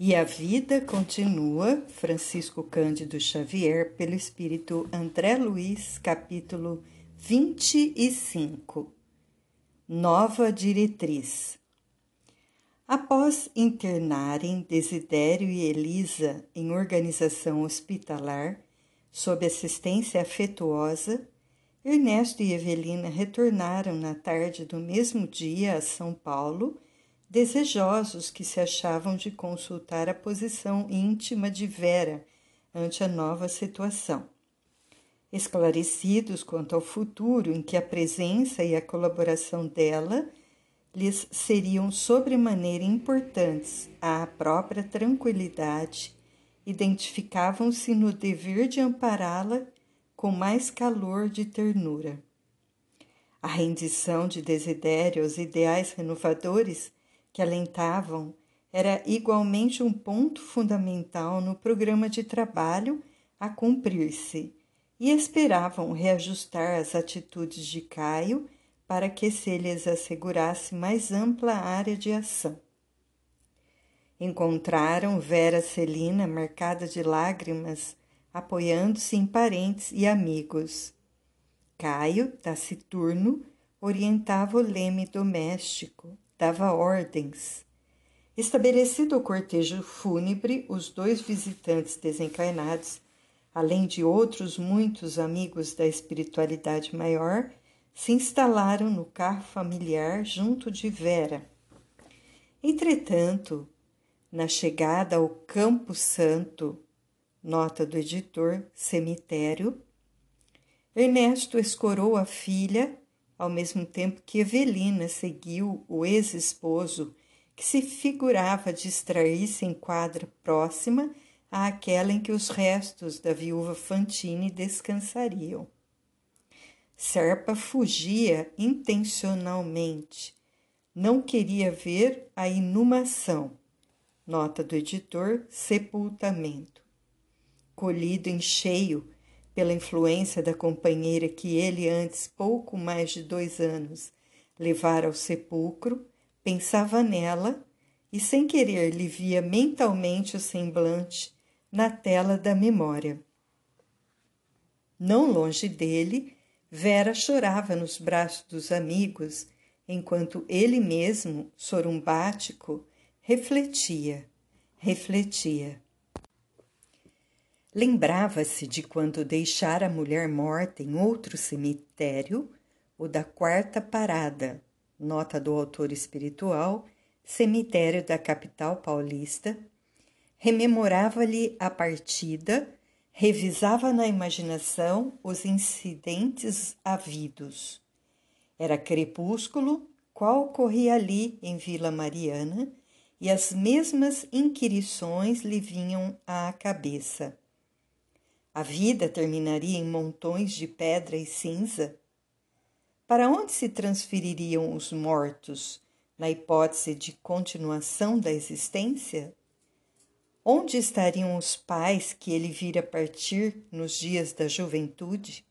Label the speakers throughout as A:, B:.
A: E a vida continua, Francisco Cândido Xavier, pelo Espírito André Luiz, capítulo 25. Nova diretriz. Após internarem Desidério e Elisa em organização hospitalar, sob assistência afetuosa, Ernesto e Evelina retornaram na tarde do mesmo dia a São Paulo desejosos que se achavam de consultar a posição íntima de Vera ante a nova situação. Esclarecidos quanto ao futuro em que a presença e a colaboração dela lhes seriam sobremaneira importantes à própria tranquilidade, identificavam-se no dever de ampará-la com mais calor de ternura. A rendição de Desidério aos ideais renovadores que alentavam era igualmente um ponto fundamental no programa de trabalho a cumprir-se e esperavam reajustar as atitudes de Caio para que se lhes assegurasse mais ampla área de ação. Encontraram Vera Celina marcada de lágrimas, apoiando-se em parentes e amigos. Caio, taciturno, orientava o leme doméstico, dava ordens. Estabelecido o cortejo fúnebre, os dois visitantes desencarnados, além de outros muitos amigos da espiritualidade maior, se instalaram no carro familiar junto de Vera. Entretanto, na chegada ao Campo Santo, nota do editor, cemitério, Ernesto escorou a filha ao mesmo tempo que Evelina seguiu o ex-esposo, que se figurava distrair-se em quadra próxima àquela em que os restos da viúva Fantine descansariam. Serpa fugia intencionalmente. Não queria ver a inumação. Nota do editor: sepultamento. Colhido em cheio pela influência da companheira que ele, antes pouco mais de dois anos, levara ao sepulcro, pensava nela e, sem querer, lhe via mentalmente o semblante na tela da memória. Não longe dele, Vera chorava nos braços dos amigos, enquanto ele mesmo, sorumbático, refletia, refletia. Lembrava-se de quando deixara a mulher morta em outro cemitério, o da Quarta Parada, nota do autor espiritual, cemitério da capital paulista, rememorava-lhe a partida, revisava na imaginação os incidentes havidos. Era crepúsculo, qual corria ali em Vila Mariana, e as mesmas inquirições lhe vinham à cabeça. A vida terminaria em montões de pedra e cinza? Para onde se transfeririam os mortos, na hipótese de continuação da existência? Onde estariam os pais que ele vira partir nos dias da juventude?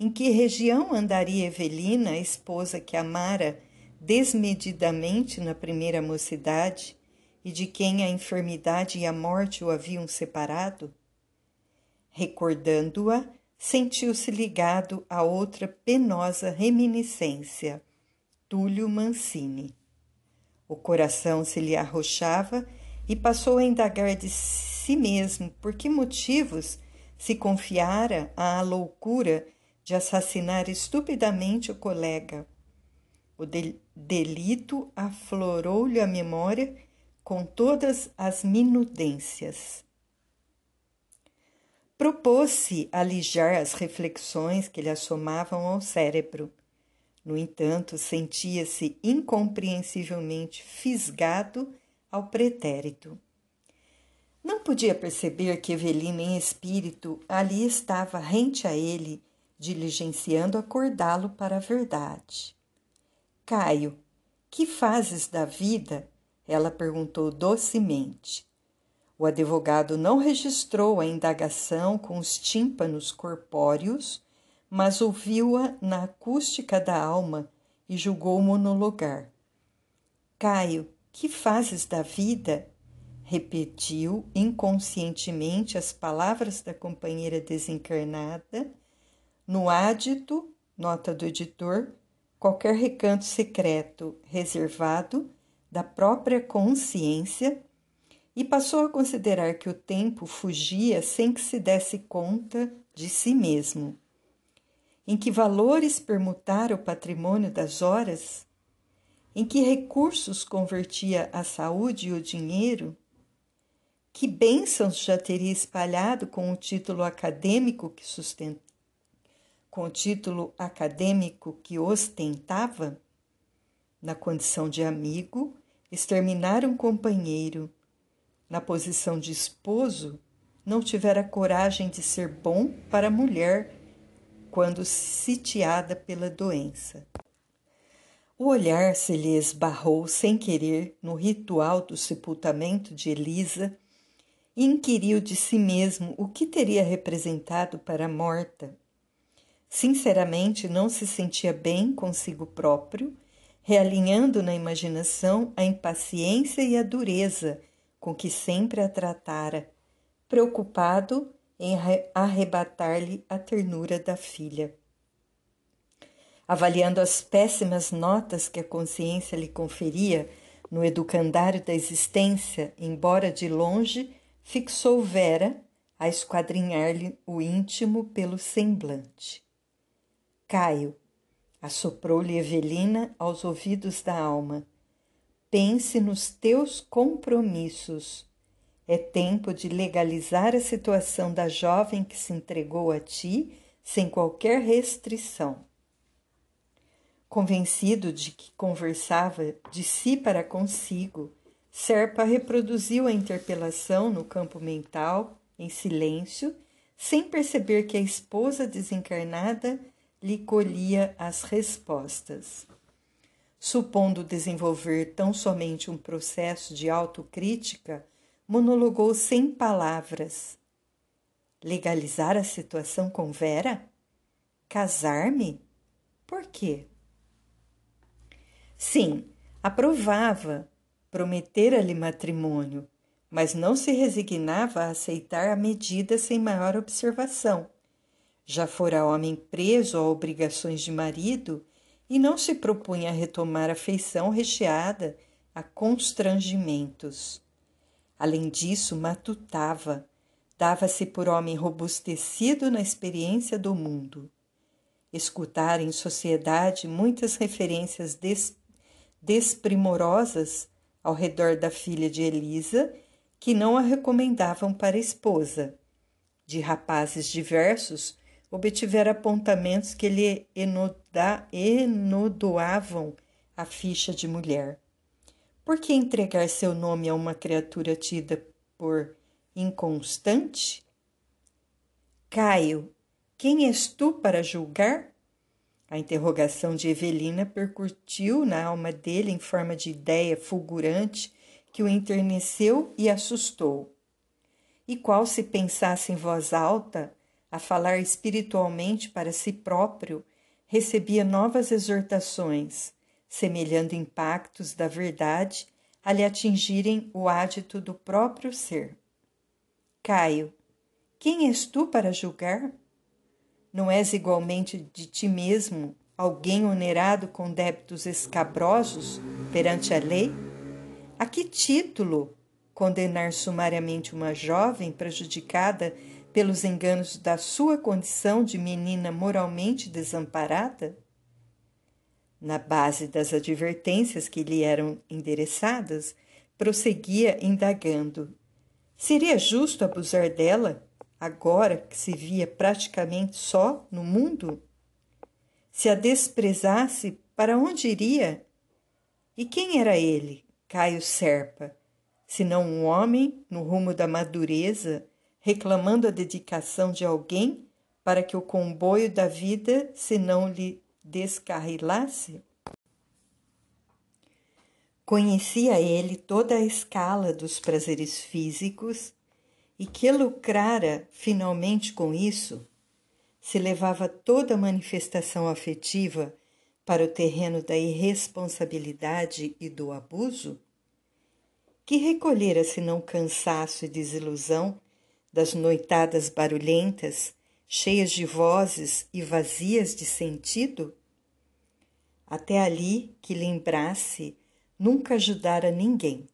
A: Em que região andaria Evelina, a esposa que amara desmedidamente na primeira mocidade e de quem a enfermidade e a morte o haviam separado? Recordando-a, sentiu-se ligado a outra penosa reminiscência, Túlio Mancini. O coração se lhe arrochava e passou a indagar de si mesmo por que motivos se confiara à loucura de assassinar estupidamente o colega. O de delito aflorou-lhe a memória com todas as minudências propôs-se alijar as reflexões que lhe assomavam ao cérebro. No entanto, sentia-se incompreensivelmente fisgado ao pretérito. Não podia perceber que Evelina, em espírito, ali estava rente a ele, diligenciando acordá-lo para a verdade. Caio, que fazes da vida? Ela perguntou docemente. O advogado não registrou a indagação com os tímpanos corpóreos, mas ouviu-a na acústica da alma e julgou monologar. Caio, que fazes da vida? repetiu inconscientemente as palavras da companheira desencarnada, no ádito, nota do editor, qualquer recanto secreto reservado da própria consciência e passou a considerar que o tempo fugia sem que se desse conta de si mesmo. Em que valores permutara o patrimônio das horas? Em que recursos convertia a saúde e o dinheiro? Que bênçãos já teria espalhado com o título acadêmico que sustenta, com o título acadêmico que ostentava? Na condição de amigo, exterminar um companheiro. Na posição de esposo, não tivera coragem de ser bom para a mulher quando sitiada pela doença. O olhar se lhe esbarrou sem querer no ritual do sepultamento de Elisa e inquiriu de si mesmo o que teria representado para a morta. Sinceramente, não se sentia bem consigo próprio, realinhando na imaginação a impaciência e a dureza com que sempre a tratara, preocupado em arrebatar-lhe a ternura da filha. Avaliando as péssimas notas que a consciência lhe conferia no educandário da existência, embora de longe fixou Vera a esquadrinhar-lhe o íntimo pelo semblante. Caio, assoprou-lhe Evelina aos ouvidos da alma, pense nos teus compromissos. É tempo de legalizar a situação da jovem que se entregou a ti sem qualquer restrição. Convencido de que conversava de si para consigo, Serpa reproduziu a interpelação no campo mental, em silêncio, sem perceber que a esposa desencarnada lhe colhia as respostas. Supondo desenvolver tão somente um processo de autocrítica, monologou sem palavras. Legalizar a situação com Vera? Casar-me? Por quê? Sim, aprovava Prometera-lhe matrimônio, mas não se resignava a aceitar a medida sem maior observação. Já fora homem preso a obrigações de marido e não se propunha a retomar a feição recheada a constrangimentos. Além disso, matutava, dava-se por homem robustecido na experiência do mundo. Escutar em sociedade muitas referências des desprimorosas ao redor da filha de Elisa, que não a recomendavam para esposa. De rapazes diversos, obtivera apontamentos que lhe enodoavam a ficha de mulher. Por que entregar seu nome a uma criatura tida por inconstante? Caio, quem és tu para julgar? A interrogação de Evelina percutiu na alma dele em forma de ideia fulgurante que o enterneceu e assustou. E qual se pensasse em voz alta, a falar espiritualmente para si próprio, recebia novas exortações, semelhando impactos da verdade a lhe atingirem o ádito do próprio ser. Caio, quem és tu para julgar? Não és igualmente de ti mesmo alguém onerado com débitos escabrosos perante a lei? A que título condenar sumariamente uma jovem prejudicada pelos enganos da sua condição de menina moralmente desamparada? Na base das advertências que lhe eram endereçadas, prosseguia indagando: Seria justo abusar dela agora que se via praticamente só no mundo? Se a desprezasse, para onde iria? E quem era ele, Caio Serpa, senão um homem no rumo da madureza, reclamando a dedicação de alguém para que o comboio da vida se não lhe descarrilasse? Conhecia ele toda a escala dos prazeres físicos e que lucrara finalmente com isso, se levava toda a manifestação afetiva para o terreno da irresponsabilidade e do abuso? Que recolhera senão cansaço e desilusão das noitadas barulhentas, cheias de vozes e vazias de sentido? Até ali que lembrasse, nunca ajudara ninguém.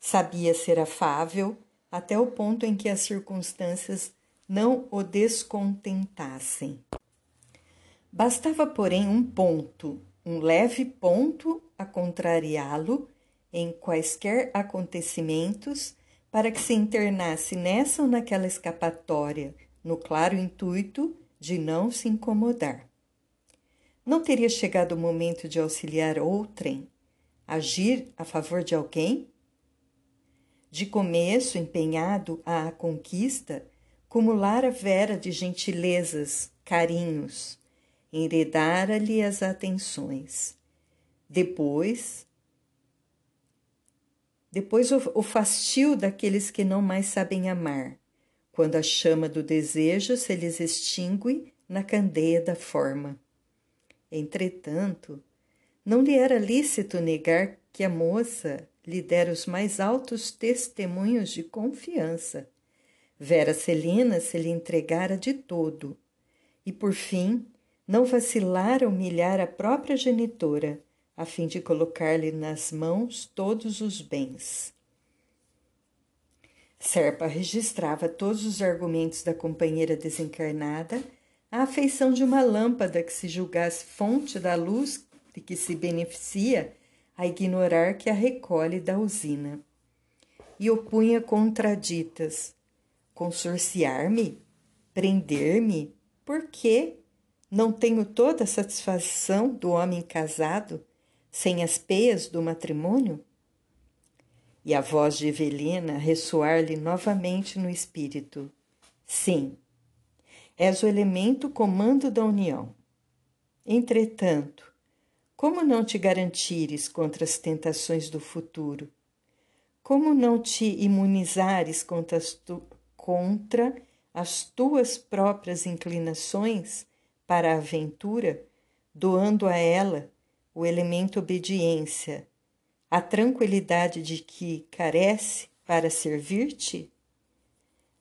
A: Sabia ser afável até o ponto em que as circunstâncias não o descontentassem. Bastava, porém, um ponto, um leve ponto a contrariá-lo em quaisquer acontecimentos para que se internasse nessa ou naquela escapatória, no claro intuito de não se incomodar. Não teria chegado o momento de auxiliar outrem, agir a favor de alguém? De começo, empenhado à conquista, cumulara vera de gentilezas, carinhos, enredara-lhe as atenções. Depois, depois o, o fastio daqueles que não mais sabem amar, quando a chama do desejo se lhes extingue na candeia da forma. Entretanto, não lhe era lícito negar que a moça lhe dera os mais altos testemunhos de confiança. Vera Celina se lhe entregara de todo, e por fim não vacilara humilhar a própria genitora, a fim de colocar-lhe nas mãos todos os bens. Serpa registrava todos os argumentos da companheira desencarnada à afeição de uma lâmpada que se julgasse fonte da luz de que se beneficia a ignorar que a recolhe da usina. E opunha contraditas: consorciar-me? Prender-me? Por quê? Não tenho toda a satisfação do homem casado sem as peias do matrimônio? E a voz de Evelina ressoar-lhe novamente no espírito: Sim, és o elemento comando da união. Entretanto, como não te garantires contra as tentações do futuro? Como não te imunizares contra as, tu, contra as tuas próprias inclinações para a aventura, doando a ela o elemento obediência, a tranquilidade de que carece para servir-te?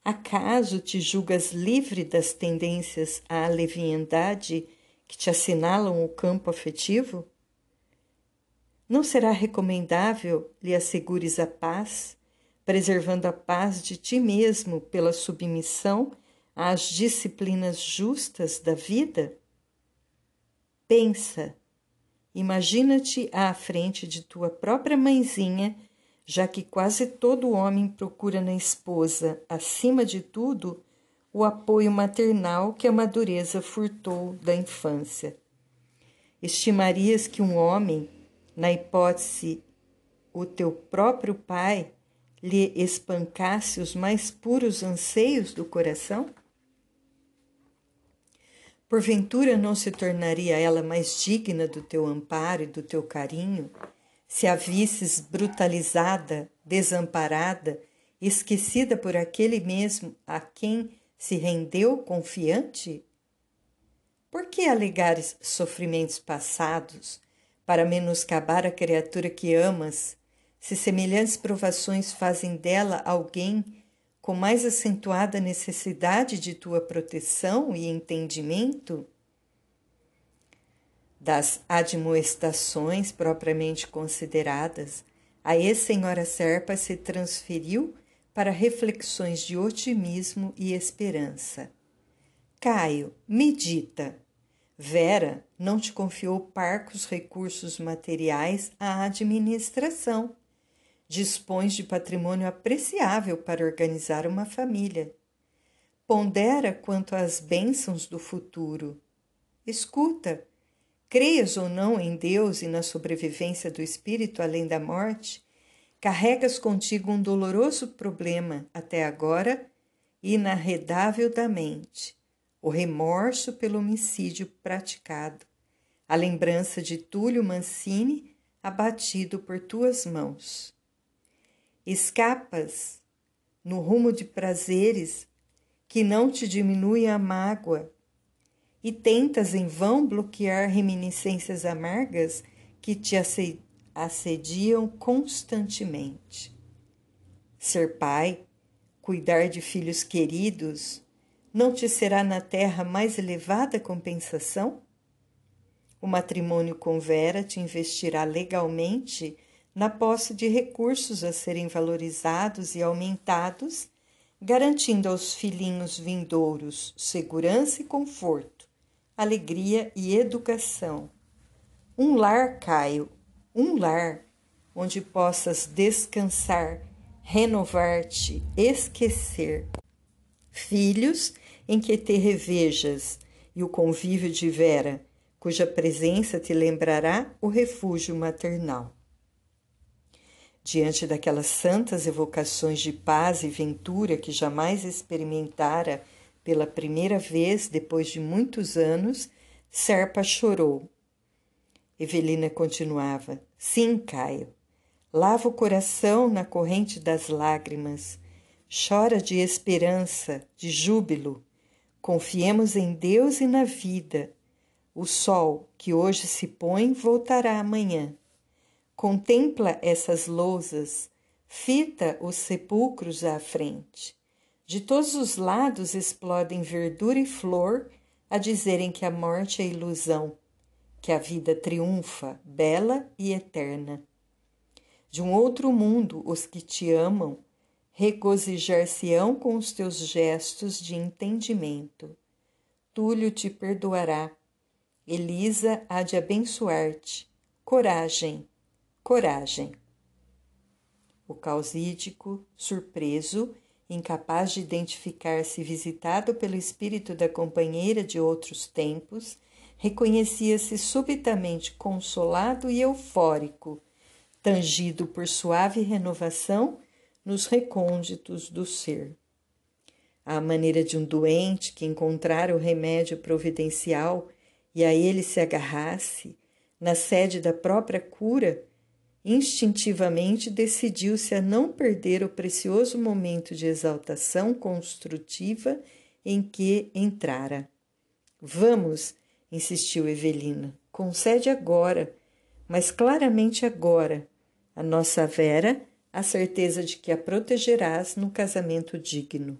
A: Acaso te julgas livre das tendências à leviandade que te assinalam o campo afetivo? Não será recomendável lhe assegures a paz, preservando a paz de ti mesmo pela submissão às disciplinas justas da vida? Pensa Imagina-te à frente de tua própria mãezinha, já que quase todo homem procura na esposa, acima de tudo, o apoio maternal que a madureza furtou da infância. Estimarias que um homem, na hipótese o teu próprio pai, lhe espancasse os mais puros anseios do coração? Porventura não se tornaria ela mais digna do teu amparo e do teu carinho, se a visses brutalizada, desamparada, esquecida por aquele mesmo a quem se rendeu confiante? Por que alegares sofrimentos passados para menoscabar a criatura que amas, se semelhantes provações fazem dela alguém com mais acentuada necessidade de tua proteção e entendimento? Das admoestações propriamente consideradas, a ex-senhora Serpa se transferiu para reflexões de otimismo e esperança. Caio, medita. Vera não te confiou parcos recursos materiais à administração dispões de patrimônio apreciável para organizar uma família. Pondera quanto às bênçãos do futuro. Escuta, creias ou não em Deus e na sobrevivência do espírito além da morte, carregas contigo um doloroso problema até agora inarredável da mente, o remorso pelo homicídio praticado, a lembrança de Túlio Mancini abatido por tuas mãos. Escapas no rumo de prazeres que não te diminuem a mágoa e tentas em vão bloquear reminiscências amargas que te assediam constantemente. ser pai, cuidar de filhos queridos, não te será na terra mais elevada compensação? O matrimônio com Vera te investirá legalmente na posse de recursos a serem valorizados e aumentados, garantindo aos filhinhos vindouros segurança e conforto, alegria e educação. Um lar, Caio, um lar onde possas descansar, renovar-te, esquecer. Filhos em que te revejas e o convívio de Vera, cuja presença te lembrará o refúgio maternal. Diante daquelas santas evocações de paz e ventura que jamais experimentara pela primeira vez depois de muitos anos, Serpa chorou. Evelina continuava: Sim, Caio, Lava o coração na corrente das lágrimas. Chora de esperança, de júbilo. Confiemos em Deus e na vida. O sol que hoje se põe voltará amanhã. Contempla essas lousas, fita os sepulcros à frente. De todos os lados explodem verdura e flor a dizerem que a morte é ilusão, que a vida triunfa, bela e eterna. De um outro mundo, os que te amam regozijar-se-ão com os teus gestos de entendimento. Túlio te perdoará. Elisa há de abençoar-te. Coragem, coragem. O causídico, surpreso, incapaz de identificar-se visitado pelo espírito da companheira de outros tempos, reconhecia-se subitamente consolado e eufórico tangido por suave renovação nos recônditos do ser. À maneira de um doente que encontrara o remédio providencial e a ele se agarrasse, na sede da própria cura, instintivamente decidiu-se a não perder o precioso momento de exaltação construtiva em que entrara. Vamos, insistiu Evelina, concede agora, mas claramente agora, a nossa Vera a certeza de que a protegerás no casamento digno.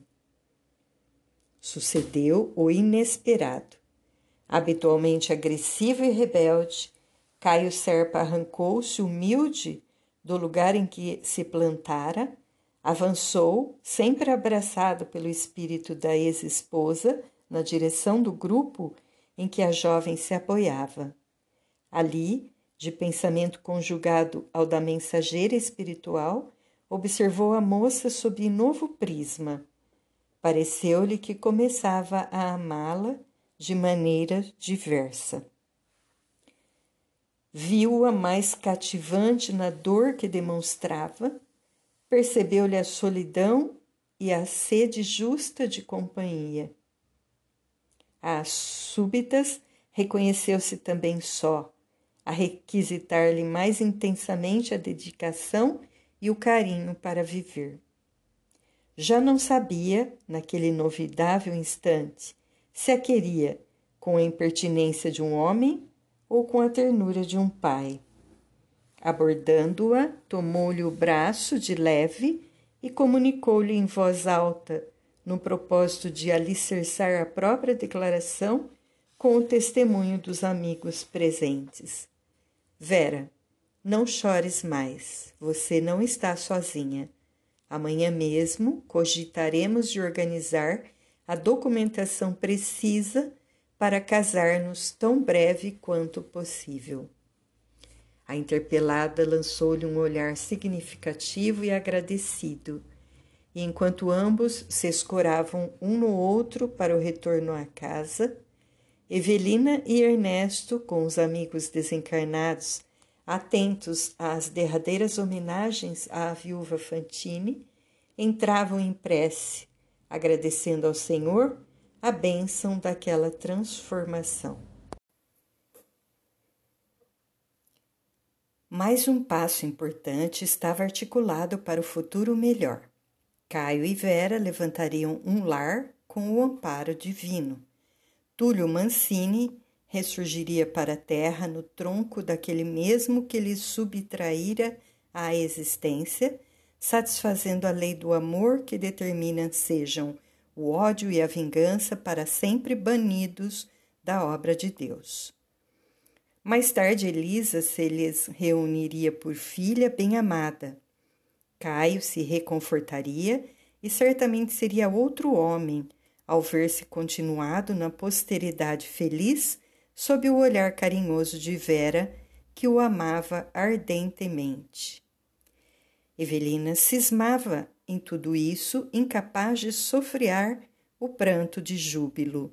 A: Sucedeu o inesperado. Habitualmente agressivo e rebelde, Caio Serpa arrancou-se humilde do lugar em que se plantara, avançou, sempre abraçado pelo espírito da ex-esposa, na direção do grupo em que a jovem se apoiava. Ali, de pensamento conjugado ao da mensageira espiritual, observou a moça sob novo prisma. Pareceu-lhe que começava a amá-la de maneira diversa. Viu-a mais cativante na dor que demonstrava, percebeu-lhe a solidão e a sede justa de companhia. Às súbitas, reconheceu-se também só, a requisitar-lhe mais intensamente a dedicação e o carinho para viver. Já não sabia, naquele inovidável instante, se a queria com a impertinência de um homem ou com a ternura de um pai. Abordando-a, tomou-lhe o braço de leve e comunicou-lhe em voz alta, no propósito de alicerçar a própria declaração com o testemunho dos amigos presentes. Vera, não chores mais, você não está sozinha. Amanhã mesmo cogitaremos de organizar a documentação precisa para casar-nos tão breve quanto possível. A interpelada lançou-lhe um olhar significativo e agradecido, e enquanto ambos se escoravam um no outro para o retorno à casa, Evelina e Ernesto, com os amigos desencarnados, atentos às derradeiras homenagens à viúva Fantine, entravam em prece, agradecendo ao Senhor a bênção daquela transformação. Mais um passo importante estava articulado para o futuro melhor. Caio e Vera levantariam um lar com o amparo divino. Túlio Mancini ressurgiria para a terra no tronco daquele mesmo que lhe subtraíra a existência, satisfazendo a lei do amor que determina sejam o ódio e a vingança para sempre banidos da obra de Deus. Mais tarde, Elisa se lhes reuniria por filha bem-amada. Caio se reconfortaria e certamente seria outro homem ao ver-se continuado na posteridade feliz sob o olhar carinhoso de Vera, que o amava ardentemente. Evelina cismava em tudo isso, incapaz de sofrear o pranto de júbilo.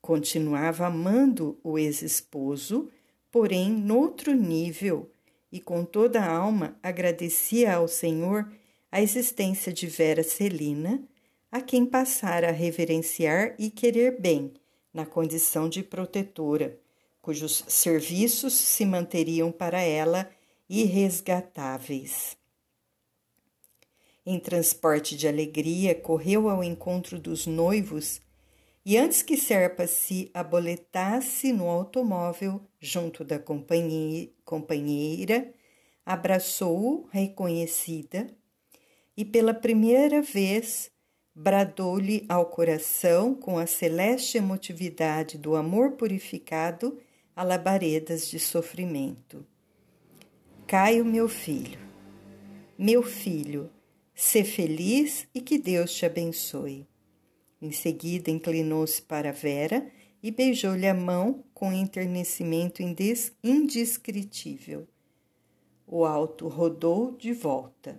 A: Continuava amando o ex-esposo, porém noutro nível, e com toda a alma agradecia ao Senhor a existência de Vera Celina, a quem passara a reverenciar e querer bem, na condição de protetora, cujos serviços se manteriam para ela irresgatáveis. Em transporte de alegria, correu ao encontro dos noivos e, antes que Serpa se aboletasse no automóvel junto da companheira, abraçou-o reconhecida e, pela primeira vez, bradou-lhe ao coração, com a celeste emotividade do amor purificado, a labaredas de sofrimento. Caio, meu filho, meu filho, sê feliz e que Deus te abençoe. Em seguida, inclinou-se para Vera e beijou-lhe a mão com enternecimento indescritível. O alto rodou de volta.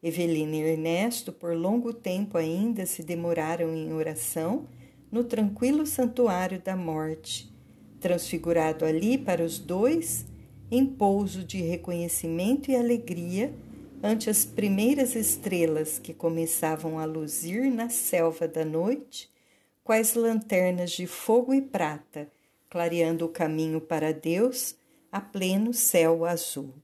A: Evelina e Ernesto, por longo tempo ainda, se demoraram em oração no tranquilo santuário da morte, transfigurado ali para os dois em pouso de reconhecimento e alegria ante as primeiras estrelas que começavam a luzir na selva da noite, quais lanternas de fogo e prata, clareando o caminho para Deus a pleno céu azul.